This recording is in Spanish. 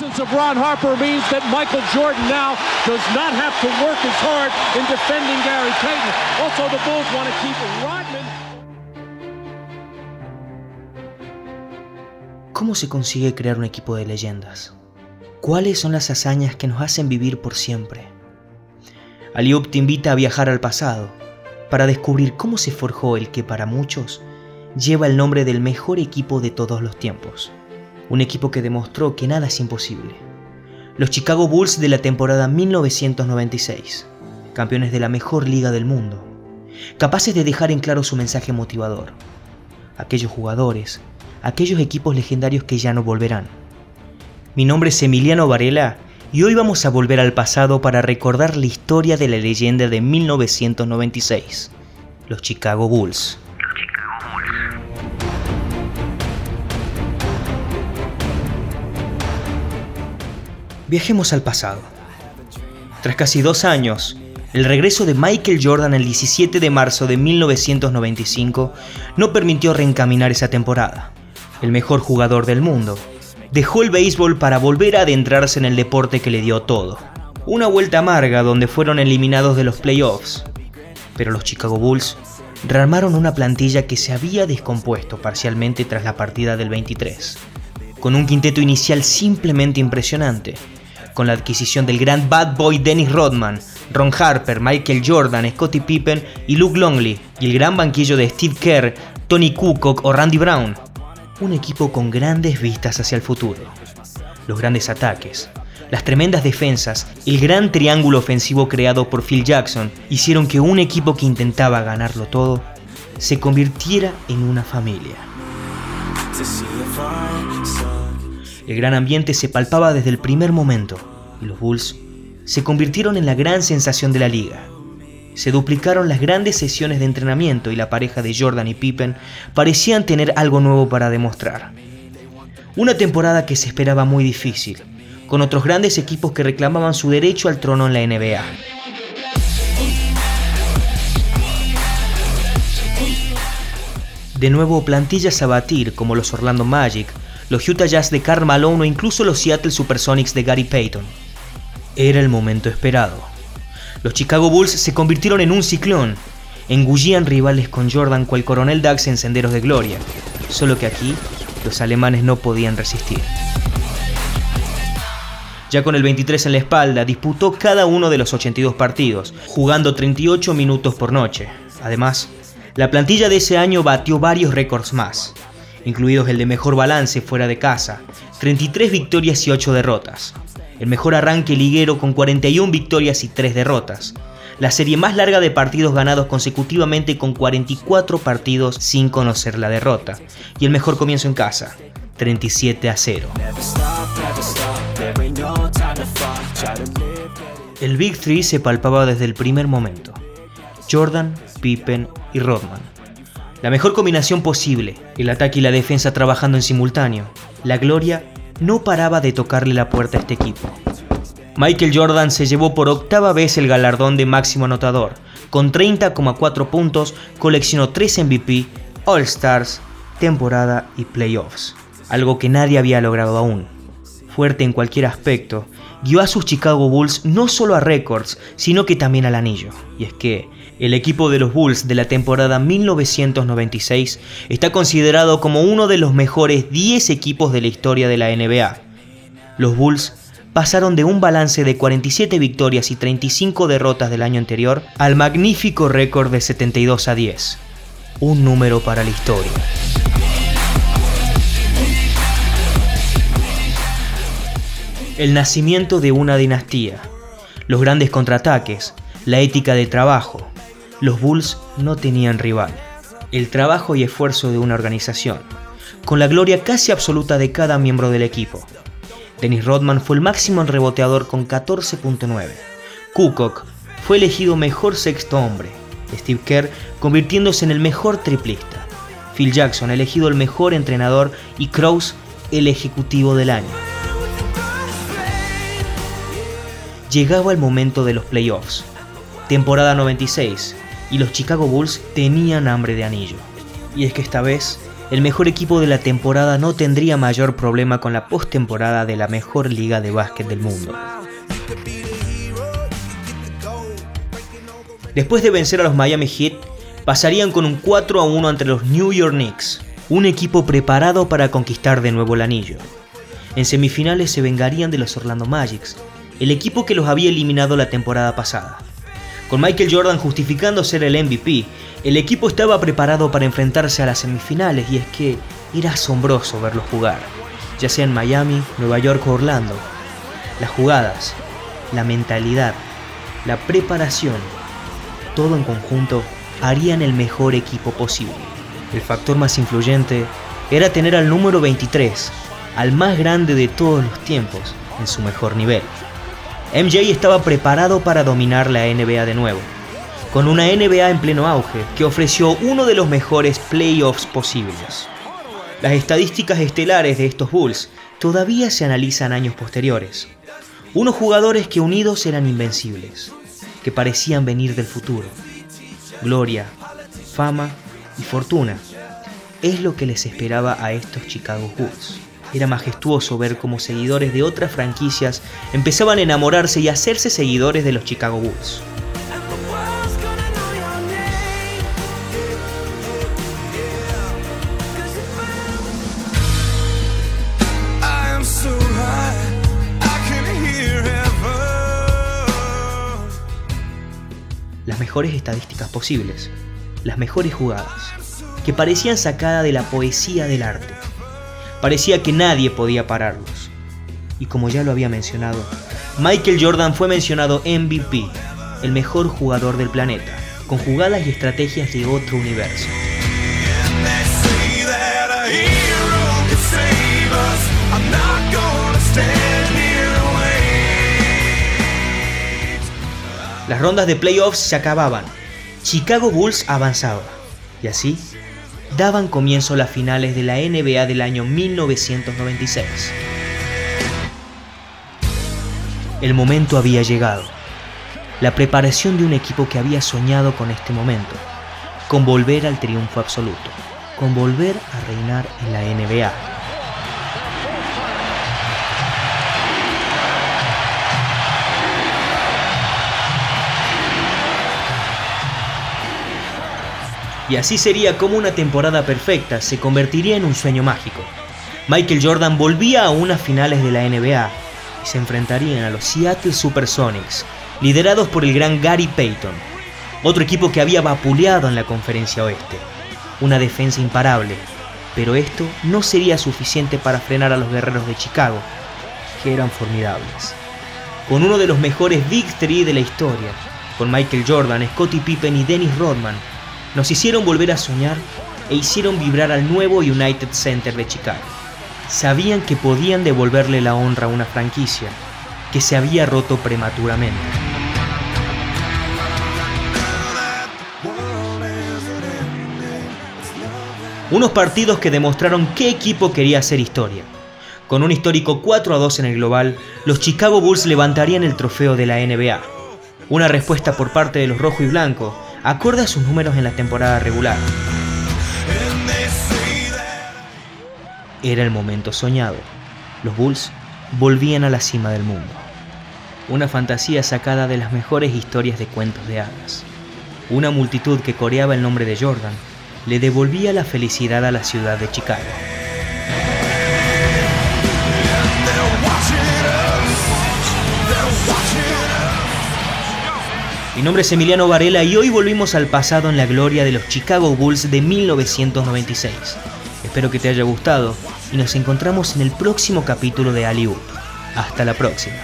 Ron Harper Michael Jordan Gary Bulls Rodman. ¿Cómo se consigue crear un equipo de leyendas? ¿Cuáles son las hazañas que nos hacen vivir por siempre? Aliup te invita a viajar al pasado para descubrir cómo se forjó el que para muchos lleva el nombre del mejor equipo de todos los tiempos. Un equipo que demostró que nada es imposible. Los Chicago Bulls de la temporada 1996, campeones de la mejor liga del mundo, capaces de dejar en claro su mensaje motivador. Aquellos jugadores, aquellos equipos legendarios que ya no volverán. Mi nombre es Emiliano Varela y hoy vamos a volver al pasado para recordar la historia de la leyenda de 1996, los Chicago Bulls. Viajemos al pasado. Tras casi dos años, el regreso de Michael Jordan el 17 de marzo de 1995 no permitió reencaminar esa temporada. El mejor jugador del mundo dejó el béisbol para volver a adentrarse en el deporte que le dio todo. Una vuelta amarga donde fueron eliminados de los playoffs. Pero los Chicago Bulls rearmaron una plantilla que se había descompuesto parcialmente tras la partida del 23, con un quinteto inicial simplemente impresionante con la adquisición del gran bad boy Dennis Rodman, Ron Harper, Michael Jordan, Scottie Pippen y Luke Longley, y el gran banquillo de Steve Kerr, Tony Kukoc o Randy Brown. Un equipo con grandes vistas hacia el futuro. Los grandes ataques, las tremendas defensas, el gran triángulo ofensivo creado por Phil Jackson hicieron que un equipo que intentaba ganarlo todo se convirtiera en una familia. El gran ambiente se palpaba desde el primer momento y los Bulls se convirtieron en la gran sensación de la liga. Se duplicaron las grandes sesiones de entrenamiento y la pareja de Jordan y Pippen parecían tener algo nuevo para demostrar. Una temporada que se esperaba muy difícil, con otros grandes equipos que reclamaban su derecho al trono en la NBA. De nuevo plantillas a batir como los Orlando Magic, los Utah Jazz de Karl Malone o incluso los Seattle Supersonics de Gary Payton. Era el momento esperado. Los Chicago Bulls se convirtieron en un ciclón. Engullían rivales con Jordan cual Coronel Dax en Senderos de Gloria. Solo que aquí los alemanes no podían resistir. Ya con el 23 en la espalda, disputó cada uno de los 82 partidos, jugando 38 minutos por noche. Además, la plantilla de ese año batió varios récords más incluidos el de mejor balance fuera de casa, 33 victorias y 8 derrotas, el mejor arranque liguero con 41 victorias y 3 derrotas, la serie más larga de partidos ganados consecutivamente con 44 partidos sin conocer la derrota, y el mejor comienzo en casa, 37 a 0. El Big Three se palpaba desde el primer momento. Jordan, Pippen y Rodman. La mejor combinación posible, el ataque y la defensa trabajando en simultáneo. La gloria no paraba de tocarle la puerta a este equipo. Michael Jordan se llevó por octava vez el galardón de máximo anotador. Con 30,4 puntos, coleccionó 3 MVP, All Stars, temporada y playoffs. Algo que nadie había logrado aún. Fuerte en cualquier aspecto, guió a sus Chicago Bulls no solo a récords, sino que también al anillo. Y es que el equipo de los Bulls de la temporada 1996 está considerado como uno de los mejores 10 equipos de la historia de la NBA. Los Bulls pasaron de un balance de 47 victorias y 35 derrotas del año anterior al magnífico récord de 72 a 10. Un número para la historia. El nacimiento de una dinastía, los grandes contraataques, la ética de trabajo, los Bulls no tenían rival. El trabajo y esfuerzo de una organización, con la gloria casi absoluta de cada miembro del equipo. Dennis Rodman fue el máximo reboteador con 14.9. Kukoc fue elegido mejor sexto hombre. Steve Kerr convirtiéndose en el mejor triplista. Phil Jackson elegido el mejor entrenador y Krause el ejecutivo del año. Llegaba el momento de los playoffs. Temporada 96, y los Chicago Bulls tenían hambre de anillo. Y es que esta vez el mejor equipo de la temporada no tendría mayor problema con la postemporada de la mejor liga de básquet del mundo. Después de vencer a los Miami Heat, pasarían con un 4 a 1 entre los New York Knicks, un equipo preparado para conquistar de nuevo el anillo. En semifinales se vengarían de los Orlando Magics, el equipo que los había eliminado la temporada pasada. Con Michael Jordan justificando ser el MVP, el equipo estaba preparado para enfrentarse a las semifinales y es que era asombroso verlos jugar, ya sea en Miami, Nueva York o Orlando. Las jugadas, la mentalidad, la preparación, todo en conjunto harían el mejor equipo posible. El factor más influyente era tener al número 23, al más grande de todos los tiempos, en su mejor nivel. MJ estaba preparado para dominar la NBA de nuevo, con una NBA en pleno auge que ofreció uno de los mejores playoffs posibles. Las estadísticas estelares de estos Bulls todavía se analizan años posteriores. Unos jugadores que unidos eran invencibles, que parecían venir del futuro. Gloria, fama y fortuna es lo que les esperaba a estos Chicago Bulls. Era majestuoso ver cómo seguidores de otras franquicias empezaban a enamorarse y hacerse seguidores de los Chicago Bulls. Las mejores estadísticas posibles, las mejores jugadas, que parecían sacadas de la poesía del arte Parecía que nadie podía pararlos. Y como ya lo había mencionado, Michael Jordan fue mencionado MVP, el mejor jugador del planeta, con jugadas y estrategias de otro universo. Las rondas de playoffs se acababan. Chicago Bulls avanzaba. Y así daban comienzo las finales de la NBA del año 1996. El momento había llegado. La preparación de un equipo que había soñado con este momento, con volver al triunfo absoluto, con volver a reinar en la NBA. Y así sería como una temporada perfecta se convertiría en un sueño mágico. Michael Jordan volvía a unas finales de la NBA y se enfrentarían a los Seattle Supersonics, liderados por el gran Gary Payton, otro equipo que había vapuleado en la conferencia oeste. Una defensa imparable, pero esto no sería suficiente para frenar a los guerreros de Chicago, que eran formidables. Con uno de los mejores Big Three de la historia, con Michael Jordan, Scottie Pippen y Dennis Rodman, nos hicieron volver a soñar e hicieron vibrar al nuevo United Center de Chicago. Sabían que podían devolverle la honra a una franquicia que se había roto prematuramente. Unos partidos que demostraron qué equipo quería hacer historia. Con un histórico 4 a 2 en el global, los Chicago Bulls levantarían el trofeo de la NBA. Una respuesta por parte de los rojo y blanco acorde sus números en la temporada regular. Era el momento soñado. Los Bulls volvían a la cima del mundo. Una fantasía sacada de las mejores historias de cuentos de hadas. Una multitud que coreaba el nombre de Jordan le devolvía la felicidad a la ciudad de Chicago. Mi nombre es Emiliano Varela y hoy volvimos al pasado en la gloria de los Chicago Bulls de 1996. Espero que te haya gustado y nos encontramos en el próximo capítulo de Ali Hasta la próxima.